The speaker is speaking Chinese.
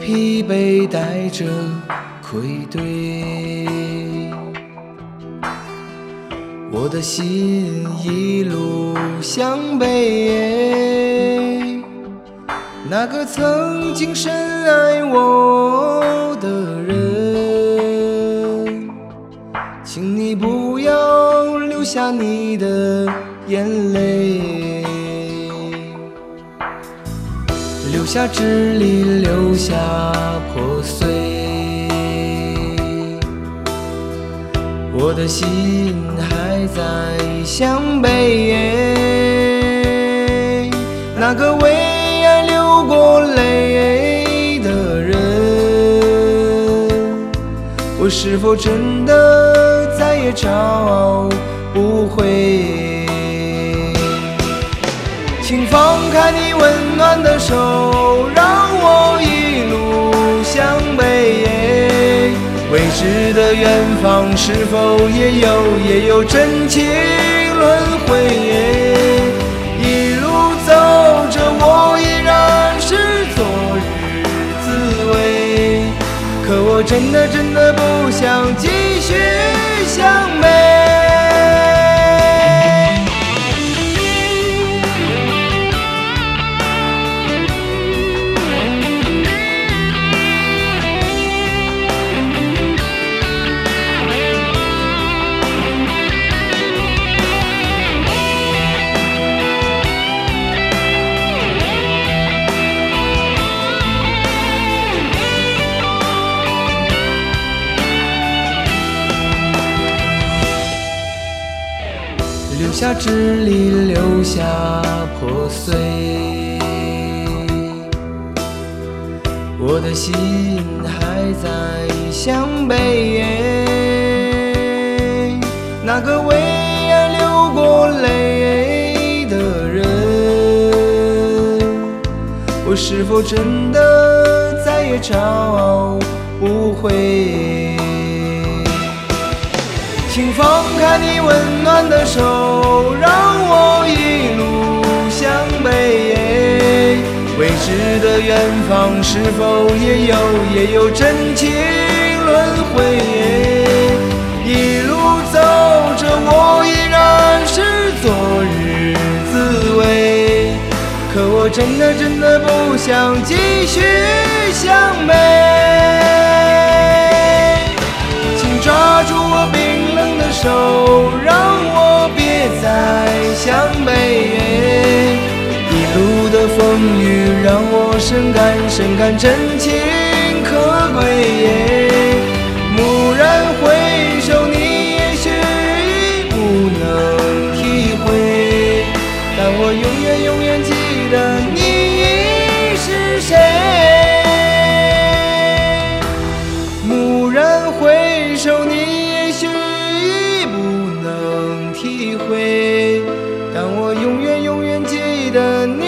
疲惫，带着愧对。我的心一路向北，那个曾经深爱我的人，请你不要流下你的眼泪，留下支离，留下破碎。我的心还在向北，那个为爱流过泪的人，我是否真的再也找不回？请放开你温暖的手，让我一路向北。未知的远方，是否也有也有真情轮回？一路走着，我依然是昨日滋味。可我真的真的不想留下支离，留下破碎。我的心还在向北，那个为爱流过泪的人，我是否真的再也找不回？请放开你温暖的手，是否也有也有真情轮回？一路走着，我依然是昨日滋味。可我真的真的不想继续向北，请抓住我冰冷的。手，让我别再向北。一路的风雨，让我深感深感真情可贵。蓦然回首，你也许不能体会，但我永远永远记得你是谁。蓦然回首，你也许不能。体会，但我永远永远记得你。